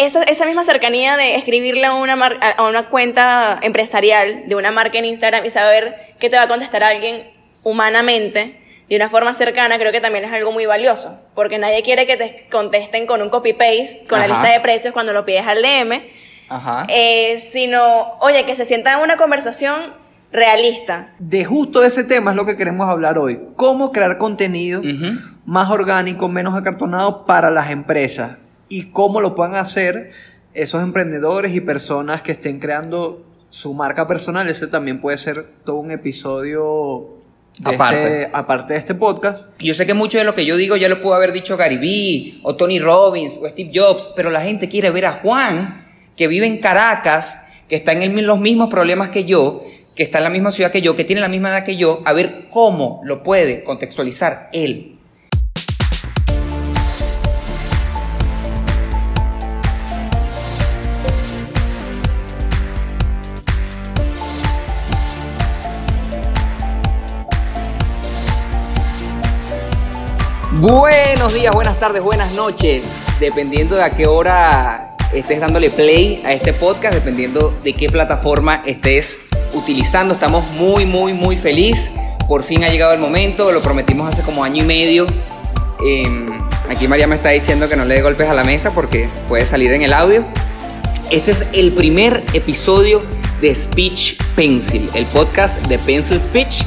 esa, esa misma cercanía de escribirle a una, mar- a una cuenta empresarial de una marca en Instagram y saber qué te va a contestar alguien humanamente, de una forma cercana, creo que también es algo muy valioso. Porque nadie quiere que te contesten con un copy-paste, con la lista de precios cuando lo pides al DM, Ajá. eh, sino, oye, que se sienta en una conversación realista. De justo ese tema es lo que queremos hablar hoy. Cómo crear contenido más orgánico, menos acartonado para las empresas. Y cómo lo puedan hacer esos emprendedores y personas que estén creando su marca personal. Ese también puede ser todo un episodio de Aparte. este- aparte de este podcast. Yo sé que mucho de lo que yo digo ya lo pudo haber dicho Gary Vee, o Tony Robbins, o Steve Jobs, pero la gente quiere ver a Juan, que vive en Caracas, que está en el- los mismos problemas que yo, que está en la misma ciudad que yo, que tiene la misma edad que yo, a ver cómo lo puede contextualizar él. Buenos días, buenas tardes, buenas noches. Dependiendo de a qué hora estés dándole play a este podcast, dependiendo de qué plataforma estés utilizando, estamos muy, muy, muy feliz. Por fin ha llegado el momento, lo prometimos hace como año y medio. Em, aquí María me está diciendo que no le dé golpes a la mesa porque puede salir en el audio. Este es el primer episodio de Speech Pencil, el podcast de Pencil Speech.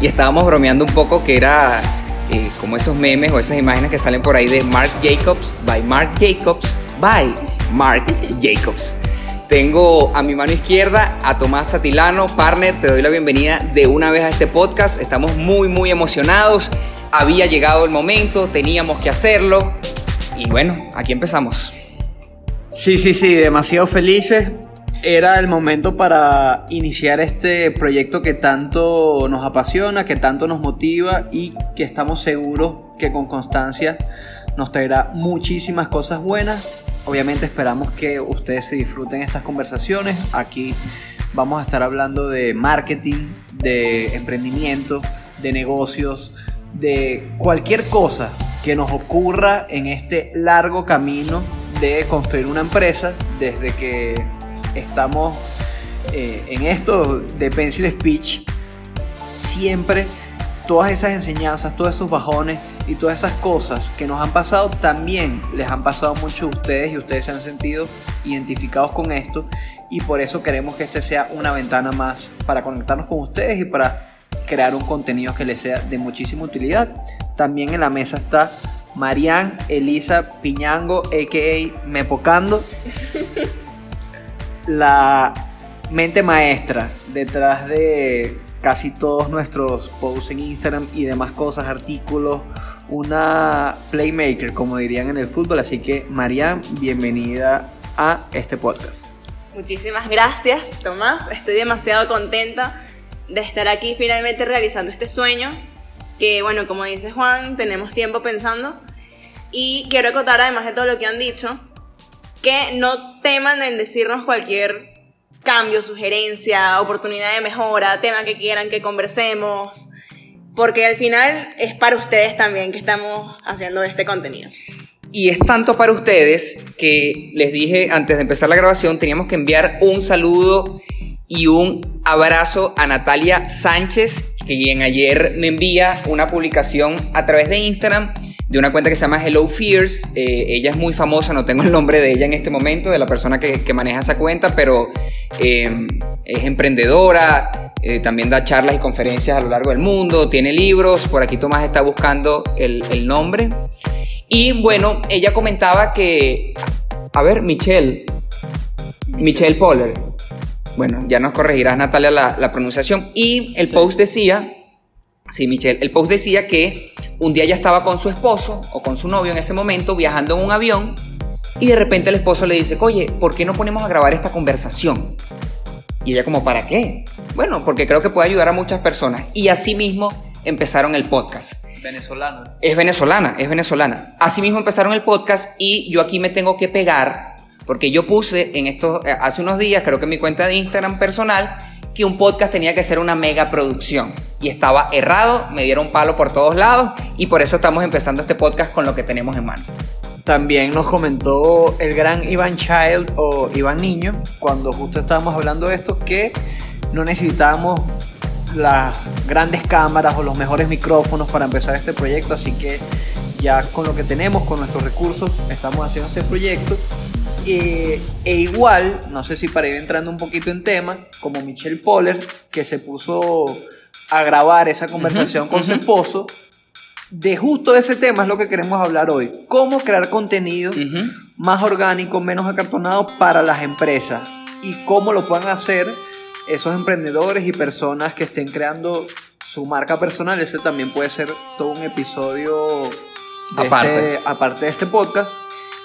Y estábamos bromeando un poco que era eh, como esos memes o esas imágenes que salen por ahí de Mark Jacobs, by Mark Jacobs, by Mark Jacobs. Tengo a mi mano izquierda a Tomás Satilano, partner, te doy la bienvenida de una vez a este podcast. Estamos muy, muy emocionados. Había llegado el momento, teníamos que hacerlo. Y bueno, aquí empezamos. Sí, sí, sí, demasiado felices. Era el momento para iniciar este proyecto que tanto nos apasiona, que tanto nos motiva y que estamos seguros que con constancia nos traerá muchísimas cosas buenas. Obviamente esperamos que ustedes se disfruten estas conversaciones. Aquí vamos a estar hablando de marketing, de emprendimiento, de negocios, de cualquier cosa que nos ocurra en este largo camino de construir una empresa desde que estamos eh, en esto de Pencil Speech. Siempre todas esas enseñanzas, todos esos bajones y todas esas cosas que nos han pasado también les han pasado mucho a ustedes y ustedes se han sentido identificados con esto y por eso queremos que este sea una ventana más para conectarnos con ustedes y para crear un contenido que les sea de muchísima utilidad. También en la mesa está Marian Elisa Piñango, a.k.a. Mepocando, la mente maestra detrás de casi todos nuestros posts en Instagram y demás cosas, artículos, una playmaker, como dirían en el fútbol. Así que, Marian, bienvenida a este podcast. Muchísimas gracias, Tomás. Estoy demasiado contenta de estar aquí finalmente realizando este sueño. Que, bueno, como dice Juan, tenemos tiempo pensando. Y quiero acotar, además de todo lo que han dicho, que no teman en decirnos cualquier cambio, sugerencia, oportunidad de mejora, tema que quieran que conversemos. Porque al final es para ustedes también que estamos haciendo este contenido. Y es tanto para ustedes que les dije antes de empezar la grabación, teníamos que enviar un saludo y un abrazo a Natalia Sánchez, quien ayer me envía una publicación a través de Instagram de una cuenta que se llama Hello Fears. Eh, ella es muy famosa, no tengo el nombre de ella en este momento, de la persona que, que maneja esa cuenta, pero eh, es emprendedora, eh, también da charlas y conferencias a lo largo del mundo, tiene libros, por aquí Tomás está buscando el, el nombre. Y bueno, ella comentaba que, a ver, Michelle, Michelle Poller. Bueno, ya nos corregirás Natalia la, la pronunciación. Y el post decía, sí, Michelle, el post decía que un día ella estaba con su esposo o con su novio en ese momento viajando en un avión y de repente el esposo le dice, oye, ¿por qué no ponemos a grabar esta conversación? Y ella como, ¿para qué? Bueno, porque creo que puede ayudar a muchas personas. Y así mismo empezaron el podcast. Venezolano. Es venezolana, es venezolana. Asimismo empezaron el podcast y yo aquí me tengo que pegar porque yo puse en esto hace unos días, creo que en mi cuenta de Instagram personal, que un podcast tenía que ser una mega producción y estaba errado, me dieron palo por todos lados y por eso estamos empezando este podcast con lo que tenemos en mano. también nos comentó el gran Iván Child o Iván Niño, cuando justo estábamos hablando de esto, que no necesitábamos las grandes cámaras o los mejores micrófonos para empezar este proyecto, así que ya con lo que tenemos, con nuestros recursos, estamos haciendo este proyecto. Eh, e igual, no sé si para ir entrando un poquito en tema, como Michelle Poller, que se puso a grabar esa conversación con su esposo, de justo ese tema es lo que queremos hablar hoy. Cómo crear contenido más orgánico, menos acartonado para las empresas y cómo lo puedan hacer esos emprendedores y personas que estén creando su marca personal. Ese también puede ser todo un episodio aparte. Este, aparte de este podcast.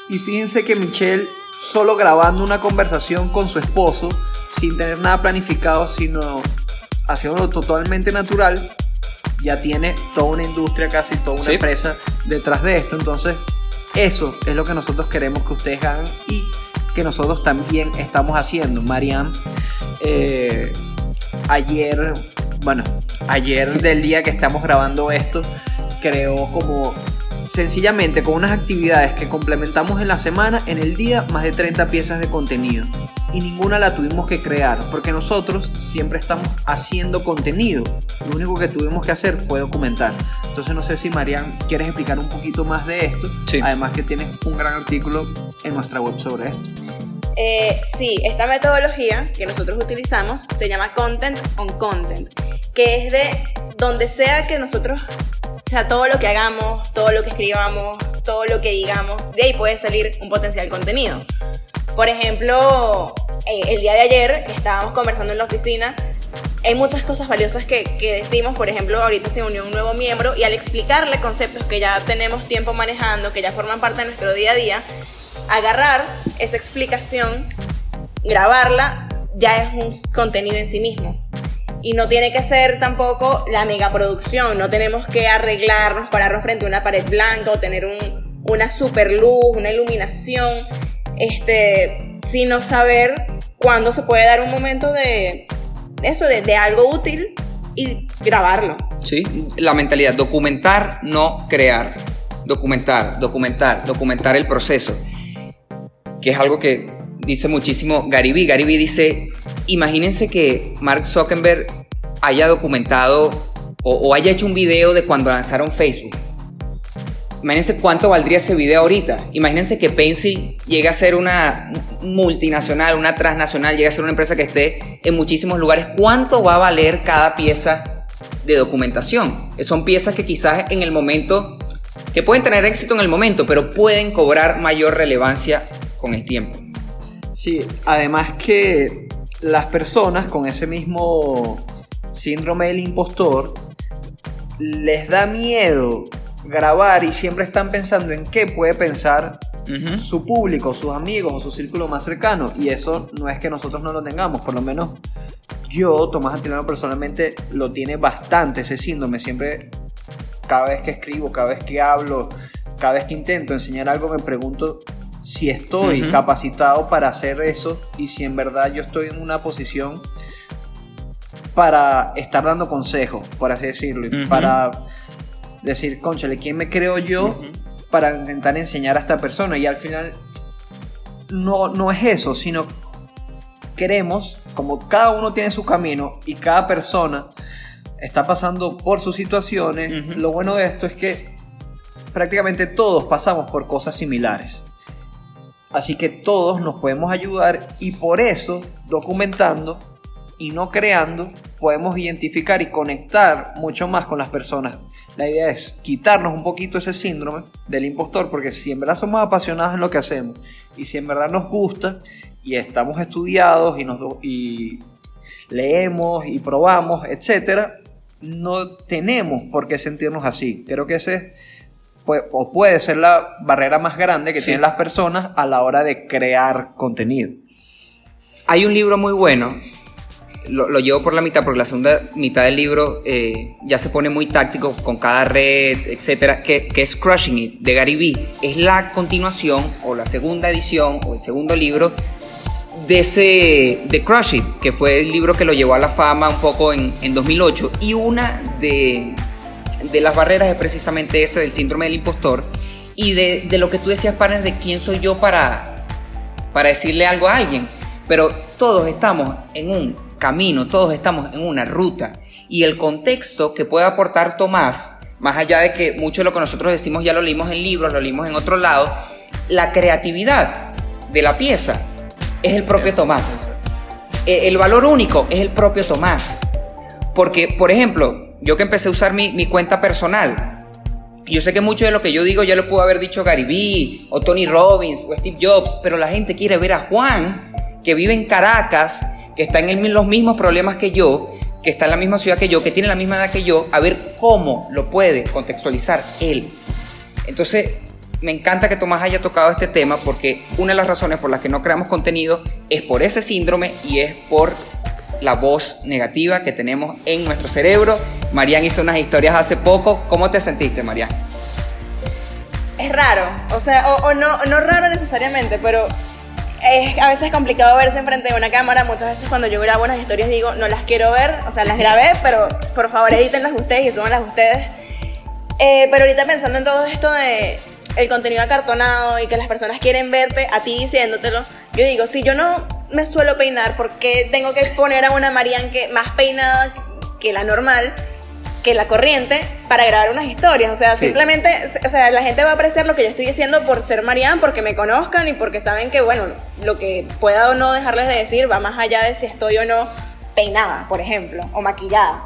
Y fíjense que Michelle, solo grabando una conversación con su esposo, sin tener nada planificado, sino haciéndolo totalmente natural, ya tiene toda una industria, casi toda una empresa detrás de esto. Entonces, eso es lo que nosotros queremos que ustedes hagan y que nosotros también estamos haciendo. Mariam, eh, ayer, bueno, ayer del día que estamos grabando esto, creó como sencillamente con unas actividades que complementamos en la semana, en el día, más de 30 piezas de contenido. Y ninguna la tuvimos que crear, porque nosotros siempre estamos haciendo contenido. Lo único que tuvimos que hacer fue documentar. Entonces no sé si Marian quieres explicar un poquito más de esto. Además que tienes un gran artículo en nuestra web sobre esto. Eh, sí, esta metodología que nosotros utilizamos se llama Content on Content, que es de donde sea que nosotros o sea, todo lo que hagamos, todo lo que escribamos, todo lo que digamos, de ahí puede salir un potencial contenido. Por ejemplo, eh, el día de ayer estábamos conversando en la oficina, hay muchas cosas valiosas que, que, decimos, por ejemplo, ahorita se unió un nuevo miembro y al explicarle conceptos que ya tenemos tiempo manejando, que ya forman parte de nuestro día a día, agarrar esa explicación, grabarla, ya es un contenido en sí mismo. Y no tiene que ser tampoco la megaproducción, no tenemos que arreglarnos, pararnos frente a una pared blanca o tener una super luz, una iluminación, este, sino saber cuándo se puede dar un momento de eso, de, algo útil y grabarlo. Sí, la mentalidad, documentar, no crear. Documentar, documentar, documentar el proceso. Que es algo que dice muchísimo. Gary Vee dice, imagínense que Mark Zuckerberg haya documentado o, haya hecho un video de cuando lanzaron Facebook. Imagínense cuánto valdría ese video ahorita. Imagínense que Pencil llegue a ser una multinacional, una transnacional, llegue a ser una empresa que esté en muchísimos lugares. ¿Cuánto va a valer cada pieza de documentación? Son piezas que quizás en el momento, que pueden tener éxito en el momento, pero pueden cobrar mayor relevancia con el tiempo. Sí, además que las personas con ese mismo síndrome del impostor les da miedo grabar y siempre están pensando en qué puede pensar su público, sus amigos o su círculo más cercano. Y eso no es que nosotros no lo tengamos, por lo menos yo, Tomás Antilano, personalmente lo tiene bastante ese síndrome. Siempre, cada vez que escribo, cada vez que hablo, cada vez que intento enseñar algo, me pregunto si estoy capacitado para hacer eso y si en verdad yo estoy en una posición para estar dando consejos, por así decirlo, para decir, conchale, ¿quién me creo yo para intentar enseñar a esta persona? Y al final no, no es eso, sino queremos, como cada uno tiene su camino y cada persona está pasando por sus situaciones, lo bueno de esto es que prácticamente todos pasamos por cosas similares. Así que todos nos podemos ayudar y por eso, documentando y no creando, podemos identificar y conectar mucho más con las personas. La idea es quitarnos un poquito ese síndrome del impostor, porque si en verdad somos apasionados en lo que hacemos y si en verdad nos gusta y estamos estudiados y, nos, y leemos y probamos, etc., no tenemos por qué sentirnos así. Creo que ese es o puede ser la barrera más grande que tienen las personas a la hora de crear contenido. Hay un libro muy bueno, lo, llevo por la mitad, porque la segunda mitad del libro eh, ya se pone muy táctico con cada red, etcétera, que, es Crushing It de Gary Vee. Es la continuación o la segunda edición o el segundo libro de ese de Crush It, que fue el libro que lo llevó a la fama un poco en, en 2008 y una de de las barreras es precisamente ese del síndrome del impostor y de, de lo que tú decías, partner, de quién soy yo para, para decirle algo a alguien. Pero todos estamos en un camino, todos estamos en una ruta. Y el contexto que puede aportar Tomás, más allá de que mucho de lo que nosotros decimos ya lo leímos en libros, lo leímos en otro lado, la creatividad de la pieza es el propio Tomás. E, El valor único es el propio Tomás. Porque, por ejemplo, yo que empecé a usar mi, mi cuenta personal, yo sé que mucho de lo que yo digo ya lo pudo haber dicho Gary Vee, o Tony Robbins, o Steve Jobs, pero la gente quiere ver a Juan, que vive en Caracas, que está en el- los mismos problemas que yo, que está en la misma ciudad que yo, que tiene la misma edad que yo, a ver cómo lo puede contextualizar él. Entonces, me encanta que Tomás haya tocado este tema porque una de las razones por las que no creamos contenido es por ese síndrome y es por la voz negativa que tenemos en nuestro cerebro. Marian hizo unas historias hace poco. ¿Cómo te sentiste, Marian? Es raro, o sea, o, o no, no raro necesariamente, pero es a veces complicado verse enfrente de una cámara. Muchas veces cuando yo grabo unas historias digo, no las quiero ver, o sea, las grabé, pero por favor edítenlas ustedes y súbanlas ustedes. Eh, pero ahorita pensando en todo esto de el contenido acartonado y que las personas quieren verte a ti diciéndotelo, yo digo, si yo no me suelo peinar, ¿por qué tengo que poner a una Marian que más peinada que la normal? que la corriente para grabar unas historias. O sea, Sí. simplemente, o sea, la gente va a apreciar lo que yo estoy diciendo por ser Marianne, porque me conozcan y porque saben que, bueno, lo que pueda o no dejarles de decir va más allá de si estoy o no peinada, por ejemplo, o maquillada.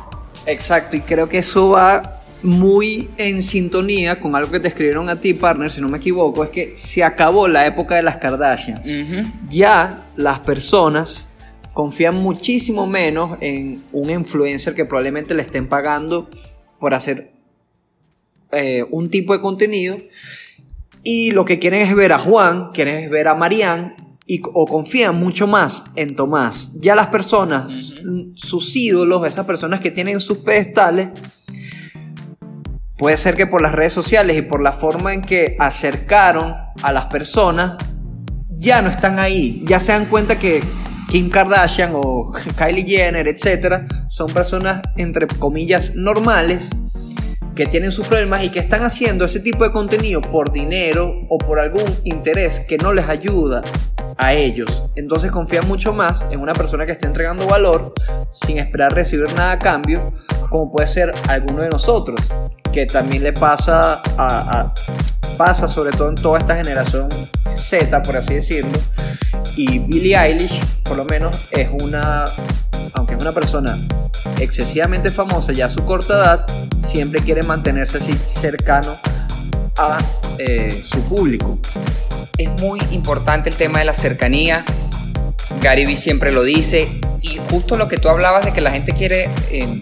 Exacto, y creo que eso va muy en sintonía con algo que te escribieron a ti, partner, si no me equivoco, es que se acabó la época de las Kardashians. Ya las personas confían muchísimo menos en un influencer que probablemente le estén pagando por hacer eh, un tipo de contenido y lo que quieren es ver a Juan, quieren es ver a Marianne y, o confían mucho más en Tomás. Ya las personas, sus ídolos, esas personas que tienen sus pedestales, puede ser que por las redes sociales y por la forma en que acercaron a las personas, ya no están ahí. Ya se dan cuenta que Kim Kardashian o Kylie Jenner, etcétera, son personas entre comillas normales que tienen sus problemas y que están haciendo ese tipo de contenido por dinero o por algún interés que no les ayuda a ellos. Entonces confían mucho más en una persona que esté entregando valor sin esperar recibir nada a cambio, como puede ser alguno de nosotros, que también le pasa a, pasa sobre todo en toda esta generación Z, por así decirlo. Y Billie Eilish, por lo menos, es una, aunque es una persona excesivamente famosa ya a su corta edad, siempre quiere mantenerse así cercano a eh, su público. Es muy importante el tema de la cercanía. Gary Vee siempre lo dice. Y justo lo que tú hablabas de que la gente quiere eh,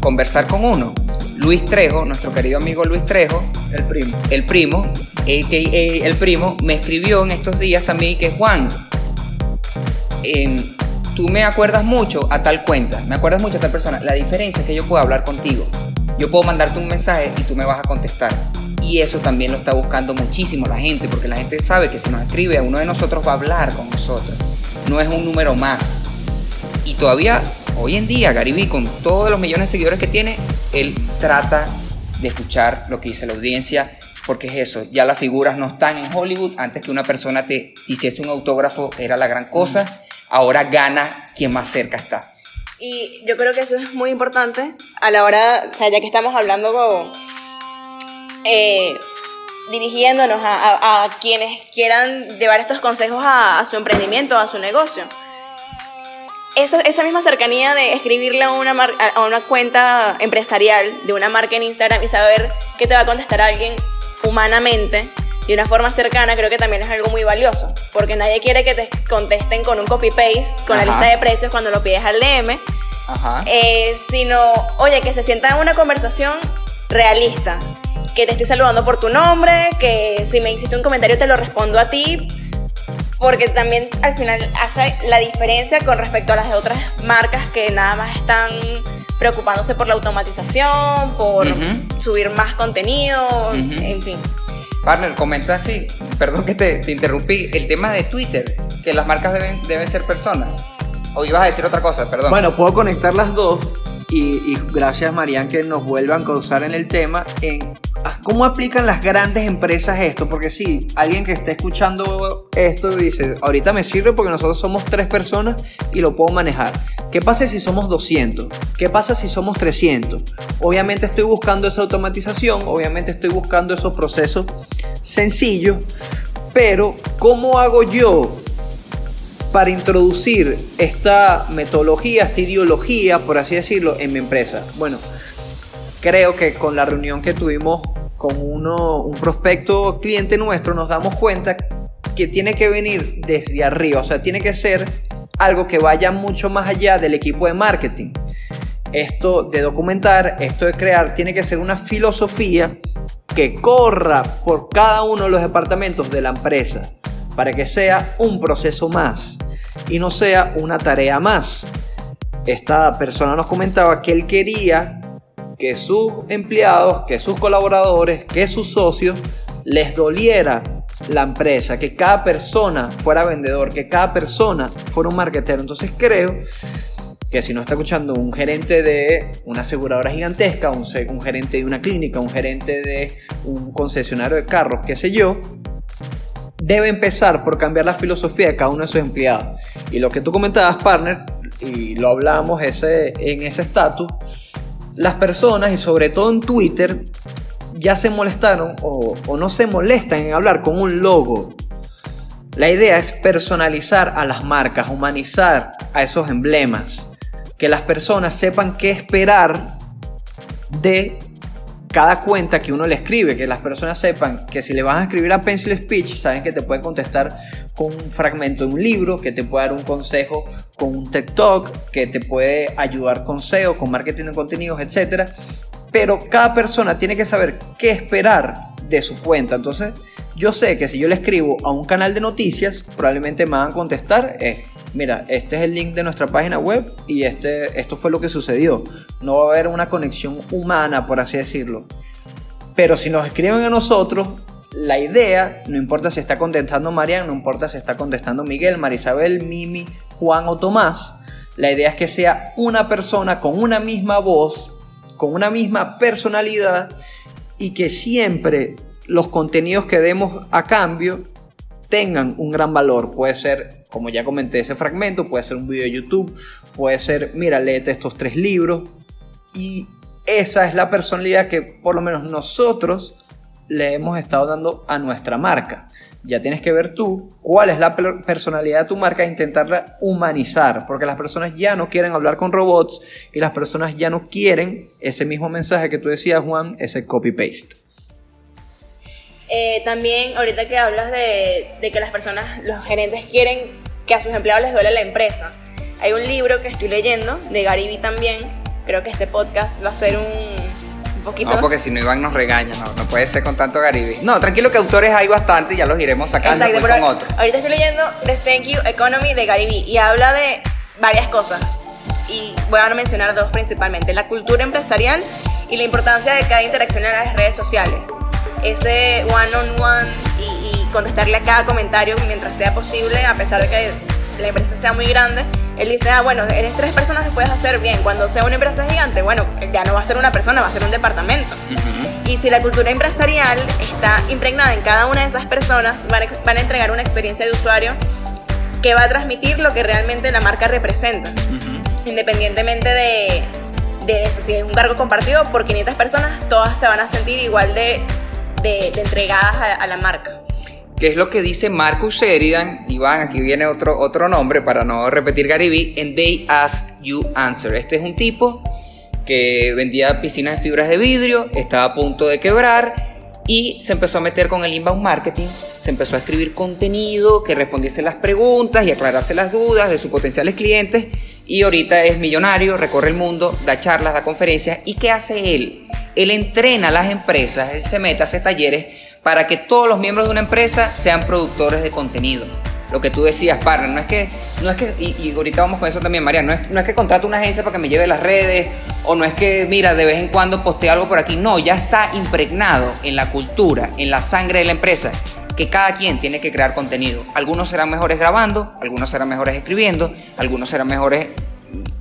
conversar con uno. Luis Trejo, nuestro querido amigo Luis Trejo, El primo. el primo, a.k.a. el primo, me escribió en estos días también que Juan, em, tú me acuerdas mucho a tal cuenta, me acuerdas mucho a tal persona. La diferencia es que yo puedo hablar contigo. Yo puedo mandarte un mensaje y tú me vas a contestar. Y eso también lo está buscando muchísimo la gente, porque la gente sabe que si nos escribe a uno de nosotros va a hablar con nosotros. No es un número más. Y todavía, hoy en día, Gary con todos los millones de seguidores que tiene, él trata de escuchar lo que dice la audiencia, porque es eso, ya las figuras no están en Hollywood, antes que una persona te hiciese un autógrafo era la gran cosa, ahora gana quien más cerca está. Y yo creo que eso es muy importante a la hora, o sea, ya que estamos hablando como, eh, dirigiéndonos a, quienes quieran llevar estos consejos a, su emprendimiento, a su negocio. Esa, esa misma cercanía de escribirle a una, a una cuenta empresarial de una marca en Instagram y saber que te va a contestar alguien humanamente, de una forma cercana, creo que también es algo muy valioso. Porque nadie quiere que te contesten con un copy-paste, con la lista de precios cuando lo pides al DM, Ajá. eh, sino, oye, que se sienta en una conversación realista. Que te estoy saludando por tu nombre, que si me hiciste un comentario te lo respondo a ti, porque también al final hace la diferencia con respecto a las de otras marcas que nada más están preocupándose por la automatización, por subir más contenido, en fin. Partner, comenta así, perdón que te, te interrumpí, el tema de Twitter, que las marcas deben, deben ser personas. O ibas a decir otra cosa, perdón. Bueno, puedo conectar las dos y, y gracias Marian que nos vuelvan a causar en el tema en ¿Cómo aplican las grandes empresas esto? Porque sí, alguien que esté escuchando esto dice, ahorita me sirve porque nosotros somos tres personas y lo puedo manejar. ¿Qué pasa si somos 200? ¿Qué pasa si somos 300? Obviamente estoy buscando esa automatización, obviamente estoy buscando esos procesos sencillos, pero ¿cómo hago yo para introducir esta metodología, esta ideología, por así decirlo, en mi empresa? Bueno, creo que con la reunión que tuvimos con uno, un prospecto cliente nuestro nos damos cuenta que tiene que venir desde arriba, o sea, tiene que ser algo que vaya mucho más allá del equipo de marketing. Esto de documentar, esto de crear, tiene que ser una filosofía que corra por cada uno de los departamentos de la empresa para que sea un proceso más y no sea una tarea más. Esta persona nos comentaba que él quería que sus empleados, que sus colaboradores, que sus socios les doliera la empresa, que cada persona fuera vendedor, que cada persona fuera un marketero. Entonces creo que si no está escuchando un gerente de una aseguradora gigantesca, un, gerente de una clínica, un gerente de un concesionario de carros, qué sé yo, debe empezar por cambiar la filosofía de cada uno de sus empleados. Y lo que tú comentabas, partner, y lo hablamos ese, en ese estatus, las personas, y sobre todo en Twitter, ya se molestaron o, no se molestan en hablar con un logo. La idea es personalizar a las marcas, humanizar a esos emblemas, que las personas sepan qué esperar de cada cuenta que uno le escribe, que las personas sepan que si le van a escribir a Pencil Speech, saben que te pueden contestar con un fragmento de un libro, que te puede dar un consejo con un TikTok, que te puede ayudar con SEO, con marketing de contenidos, etc. Pero cada persona tiene que saber qué esperar de su cuenta. Entonces, yo sé que si yo le escribo a un canal de noticias, probablemente me van a contestar, es, mira, este es el link de nuestra página web y este, esto fue lo que sucedió. No va a haber una conexión humana, por así decirlo. Pero si nos escriben a nosotros, la idea, no importa si está contestando Marian, no importa si está contestando Miguel, Marisabel, Mimi, Juan o Tomás, la idea es que sea una persona con una misma voz, con una misma personalidad y que siempre los contenidos que demos a cambio tengan un gran valor. Puede ser, como ya comenté, ese fragmento, puede ser un video de YouTube, puede ser, mira, léete estos tres libros. Y esa es la personalidad que por lo menos nosotros le hemos estado dando a nuestra marca. Ya tienes que ver tú cuál es la personalidad de tu marca e intentarla humanizar, porque las personas ya no quieren hablar con robots y las personas ya no quieren ese mismo mensaje que tú decías, Juan, ese copy-paste. Eh, también, ahorita que hablas de, que las personas, los gerentes quieren que a sus empleados les duele la empresa. Hay un libro que estoy leyendo de Gary Vee también. Creo que este podcast va a ser un, poquito. No, porque si no Iván nos regaña, no, no puede ser con tanto Gary Vee. No, tranquilo que autores hay bastante, ya los iremos sacando Exacto, con otros. Ahorita estoy leyendo The Thank You Economy de Gary Vee y habla de varias cosas. Y voy a mencionar dos principalmente: la cultura empresarial y la importancia de cada interacción en las redes sociales ese one on one y, contestarle a cada comentario mientras sea posible, a pesar de que la empresa sea muy grande. Él dice, ah, bueno, eres tres personas que puedes hacer bien. Cuando sea una empresa gigante, bueno, ya no va a ser una persona, va a ser un departamento. Y si la cultura empresarial está impregnada en cada una de esas personas, van a, entregar una experiencia de usuario que va a transmitir lo que realmente la marca representa. Independientemente de, de eso, si es un cargo compartido por 500 personas, todas se van a sentir igual de de, entregadas a, la marca. ¿Qué es lo que dice Marcus Sheridan? Iván, aquí viene otro, otro nombre para no repetir Gary en They Ask You Answer. Este es un tipo que vendía piscinas de fibras de vidrio, estaba a punto de quebrar y se empezó a meter con el inbound marketing, se empezó a escribir contenido que respondiese las preguntas y aclarase las dudas de sus potenciales clientes y ahorita es millonario, recorre el mundo, da charlas, da conferencias y ¿qué hace él? Él entrena a las empresas, él se mete a hacer talleres para que todos los miembros de una empresa sean productores de contenido. Lo que tú decías, partner, no es que, no es que, y, ahorita vamos con eso también, María, no es, no es que contrate una agencia para que me lleve las redes, o no es que, mira, de vez en cuando postee algo por aquí, no, ya está impregnado en la cultura, en la sangre de la empresa, que cada quien tiene que crear contenido. Algunos serán mejores grabando, algunos serán mejores escribiendo, algunos serán mejores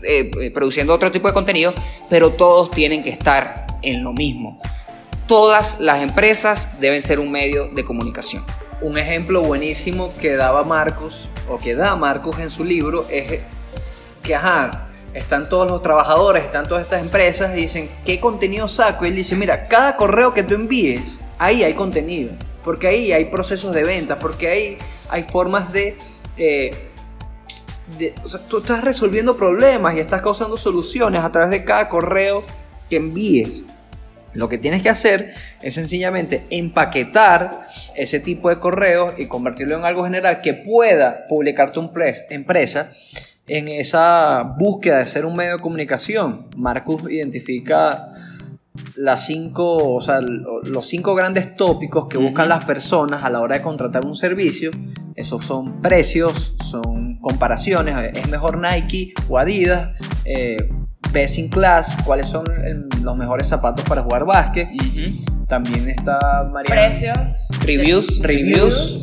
eh, produciendo otro tipo de contenido, pero todos tienen que estar en lo mismo. todas las empresas deben ser un medio de comunicación. Un ejemplo buenísimo que daba Marcos, o que da Marcos en su libro, es que, ajá, están todos los trabajadores, están todas estas empresas y dicen, ¿qué contenido saco? Y él dice, mira, cada correo que tú envíes, ahí hay contenido, porque ahí hay procesos de venta, porque ahí hay formas de... eh, o sea, tú estás resolviendo problemas y estás causando soluciones a través de cada correo que envíes. Lo que tienes que hacer es sencillamente empaquetar ese tipo de correos y convertirlo en algo general que pueda publicar tu empres- empresa en esa búsqueda de ser un medio de comunicación. Marcus identifica las cinco, o sea, lo- los cinco grandes tópicos que buscan las personas a la hora de contratar un servicio. Esos son precios, son comparaciones, es mejor Nike o Adidas, eh, best in class, cuáles son eh, los mejores zapatos para jugar básquet. También está Mariana. Precios. Reviews, reviews,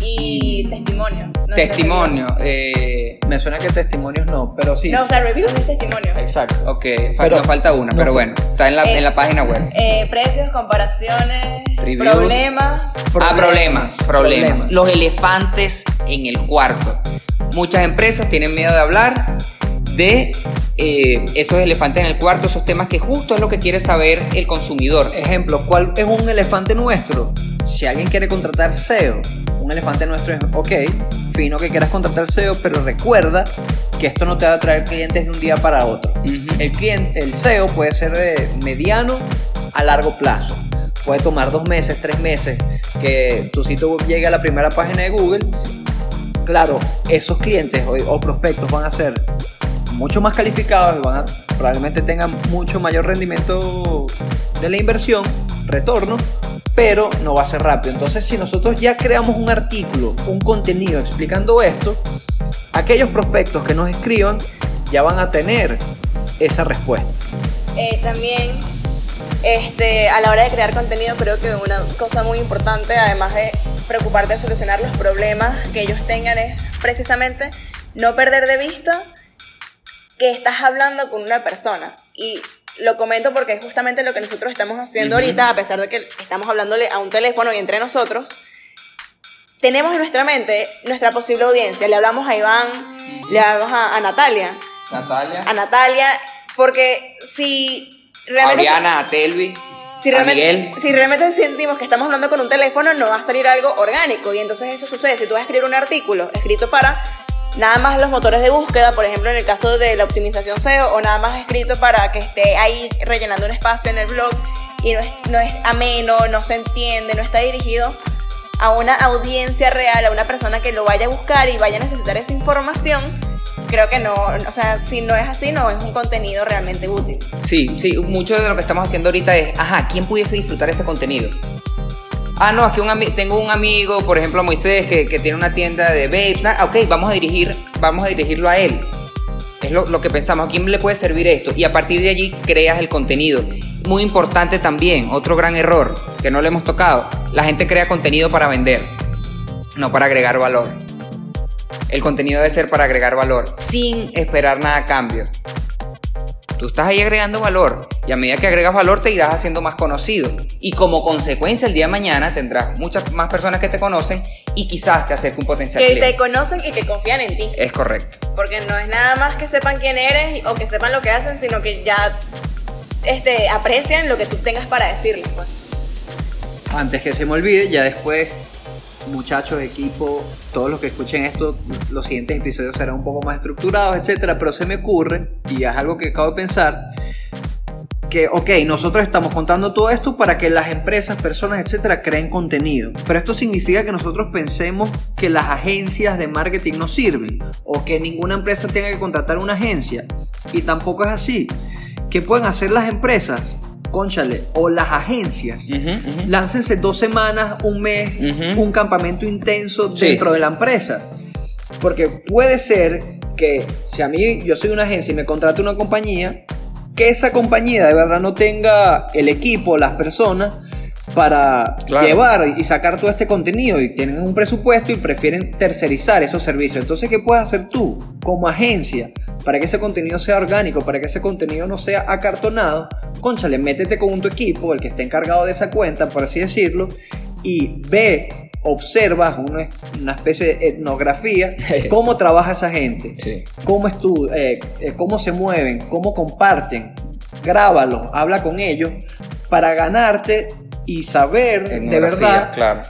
Y testimonio. No testimonio. eh, Me suena que testimonios no, pero sí. No, o sea, reviews es testimonio. Exacto. ok, Pero- nos falta una, no pero bueno, está en la, Eh, en la página web. Eh, precios, comparaciones, Reviews. problemas. Ah, problemas, problemas. Problemas. Los elefantes en el cuarto. Muchas empresas tienen miedo de hablar de eh, esos elefantes en el cuarto, esos temas que justo es lo que quiere saber el consumidor. Ejemplo, ¿cuál es un elefante nuestro? Si alguien quiere contratar SEO, un elefante nuestro es, ok, fino que quieras contratar SEO, pero recuerda que esto no te va a traer clientes de un día para otro. El, cliente, el SEO puede ser de mediano a largo plazo. Puede tomar dos meses, tres meses que tu sitio llegue a la primera página de Google. Claro, esos clientes o, o prospectos van a ser mucho más calificados y van probablemente tengan mucho mayor rendimiento de la inversión, retorno, pero no va a ser rápido. Entonces, si nosotros ya creamos un artículo, un contenido explicando esto, aquellos prospectos que nos escriban ya van a tener esa respuesta. Eh, también, este, a la hora de crear contenido, creo que una cosa muy importante, además de preocuparte de solucionar los problemas que ellos tengan, es precisamente no perder de vista que estás hablando con una persona. Y lo comento porque es justamente lo que nosotros estamos haciendo ahorita, a pesar de que estamos hablándole a un teléfono y entre nosotros. Tenemos en nuestra mente nuestra posible audiencia. Le hablamos a Iván, le hablamos a, a Natalia. Natalia. A Natalia, porque si A realmente. Oriana, a Telvi, Si a realmente, Miguel. si realmente sentimos que estamos hablando con un teléfono, no va a salir algo orgánico. Y entonces eso sucede. Si tú vas a escribir un artículo escrito para nada más los motores de búsqueda, por ejemplo, en el caso de la optimización SEO, o nada más escrito para que esté ahí rellenando un espacio en el blog y no es, no es ameno, no se entiende, no está dirigido a una audiencia real, a una persona que lo vaya a buscar y vaya a necesitar esa información, creo que no, o sea, si no es así, no es un contenido realmente útil. Sí, sí, mucho de lo que estamos haciendo ahorita es, ajá, ¿quién pudiese disfrutar este contenido? Ah, no, es que un tengo un amigo, por ejemplo, Moisés, que, que tiene una tienda de vape. Ah, ok, vamos a dirigir, vamos a dirigirlo a él. Es lo, lo que pensamos, ¿a quién le puede servir esto? Y a partir de allí creas el contenido. Muy importante también, otro gran error que no le hemos tocado, la gente crea contenido para vender, no para agregar valor. El contenido debe ser para agregar valor, sin esperar nada a cambio. Tú estás ahí agregando valor y a medida que agregas valor te irás haciendo más conocido. Y como consecuencia el día de mañana tendrás muchas más personas que te conocen y quizás te acerque un potencial Que te conocen y que confían en ti. Es correcto. Porque no es nada más que sepan quién eres o que sepan lo que hacen, sino que ya este, aprecian lo que tú tengas para decirles. Pues. Antes que se me olvide, ya después, muchachos, equipo, todos los que escuchen esto, los siguientes episodios serán un poco más estructurados, etcétera. Pero se me ocurre, y es algo que acabo de pensar, que, ok, nosotros estamos contando todo esto para que las empresas, personas, etcétera, creen contenido. Pero esto significa que nosotros pensemos que las agencias de marketing no sirven o que ninguna empresa tenga que contratar una agencia. Y tampoco es así. ¿Qué pueden hacer las empresas? Conchale, o las agencias. Ujú. Láncense dos semanas, un mes, un campamento intenso Sí. dentro de la empresa. Porque puede ser que si a mí yo soy una agencia y me contrata una compañía, que esa compañía de verdad no tenga el equipo, las personas para Claro. llevar y sacar todo este contenido y tienen un presupuesto y prefieren tercerizar esos servicios. Entonces, ¿qué puedes hacer tú como agencia para que ese contenido sea orgánico, para que ese contenido no sea acartonado, conchale, métete con tu equipo, el que esté encargado de esa cuenta, por así decirlo, y ve, observa una, una especie de etnografía, cómo trabaja esa gente, Sí. cómo, eh, eh, cómo se mueven, cómo comparten, grábalos, habla con ellos, para ganarte y saber de verdad Claro.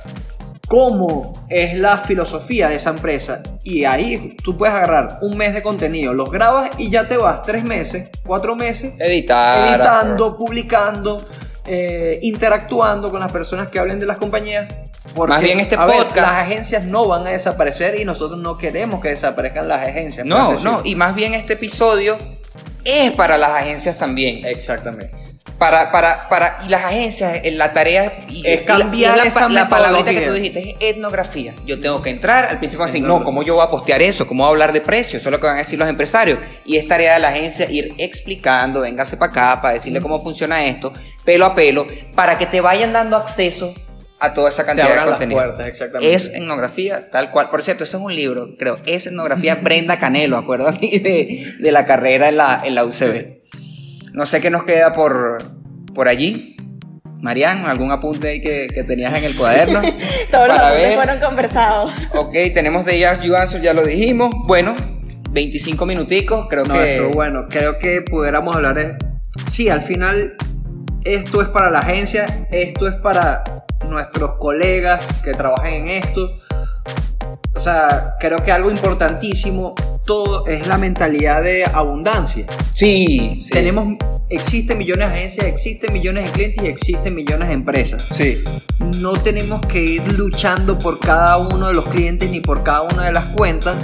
cómo es la filosofía de esa empresa. Y ahí tú puedes agarrar un mes de contenido, los grabas y ya te vas tres meses, cuatro meses, Editar. editando, publicando, eh, interactuando con las personas que hablen de las compañías. Porque, Más bien este ver, podcast- las agencias no van a desaparecer y nosotros no queremos que desaparezcan las agencias. No, no, y más bien este episodio es para las agencias también. Exactamente. Para, para, para, y las agencias, eh, la tarea y, Es cambiar la, esa la palabrita que tú dijiste es etnografía. Yo tengo que entrar, al principio van a decir, no. ¿cómo yo voy a postear eso? ¿Cómo voy a hablar de precios? Eso es lo que van a decir los empresarios. Y es tarea de la agencia ir explicando, véngase para acá, para decirle cómo funciona esto, pelo a pelo, para que te vayan dando acceso a toda esa cantidad de contenido. puertas, exactamente. Es etnografía, tal cual. Por cierto, eso es un libro, creo. Es etnografía Brenda Canelo, acuérdame de, de la carrera en la, en la UCB. No sé qué nos queda por, por allí. Marian, ¿algún apunte ahí que, que tenías en el cuaderno? Todos Para ver. fueron conversados. Ok, tenemos de Jazz You Answer, ya lo dijimos. Bueno, 25 minuticos, creo No, que... esto, bueno, creo que pudiéramos hablar de... Sí, al final esto es para la agencia, esto es para nuestros colegas que trabajan en esto. O sea, creo que algo importantísimo todo es la mentalidad de abundancia. Sí, sí. Tenemos, existen millones de agencias, existen millones de clientes y existen millones de empresas. Sí, No tenemos que ir luchando por cada uno de los clientes ni por cada una de las cuentas.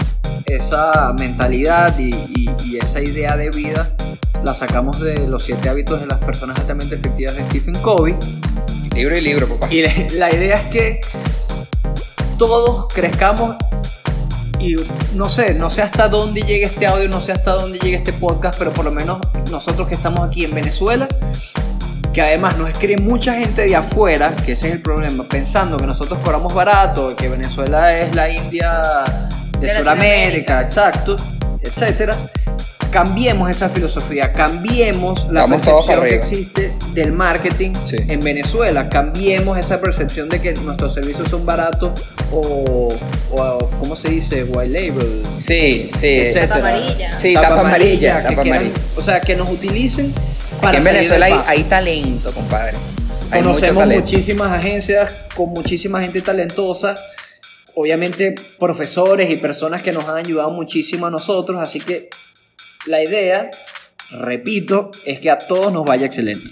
Esa mentalidad y, y- y esa idea de vida la sacamos de los siete hábitos de las personas altamente efectivas de Stephen Covey. libro y libro, papá. Y la, la idea es que todos crezcamos y no sé, no sé hasta dónde llega este audio, no sé hasta dónde llega este podcast, pero por lo menos nosotros que estamos aquí en Venezuela, que además nos escribe mucha gente de afuera, que ese es el problema, pensando que nosotros cobramos barato, que Venezuela es la India de, De Sudamérica, exacto, etcétera. Cambiemos esa filosofía, cambiemos la Vamos percepción que existe del marketing Sí. en Venezuela, cambiemos esa percepción de que nuestros servicios son baratos o, o ¿cómo se dice? White label, Sí, sí. etcétera. Tapa amarilla. Sí, tapa amarilla, tapa quieran- amarilla. o sea, que nos utilicen para en Venezuela hay, talento, compadre. Hay Conocemos talento. muchísimas agencias con muchísima gente talentosa, obviamente profesores y personas que nos han ayudado muchísimo a nosotros, así que la idea, repito, es que a todos nos vaya excelente.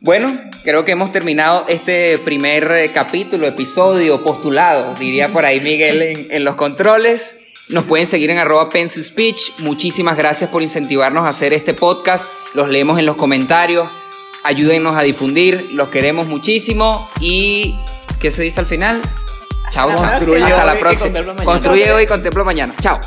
Bueno, creo que hemos terminado este primer eh, capítulo, episodio, postulado, diría por ahí Miguel en, en los controles. Nos pueden seguir en arroba Pencil Speech. Muchísimas gracias por incentivarnos a hacer este podcast. Los leemos en los comentarios. Ayúdennos a difundir. Los queremos muchísimo. Y, ¿qué se dice al final? Chao, Hasta la chao. próxima. Hasta la Construye hoy y próxima. contempla mañana. Construye hoy y contempla mañana. Chao.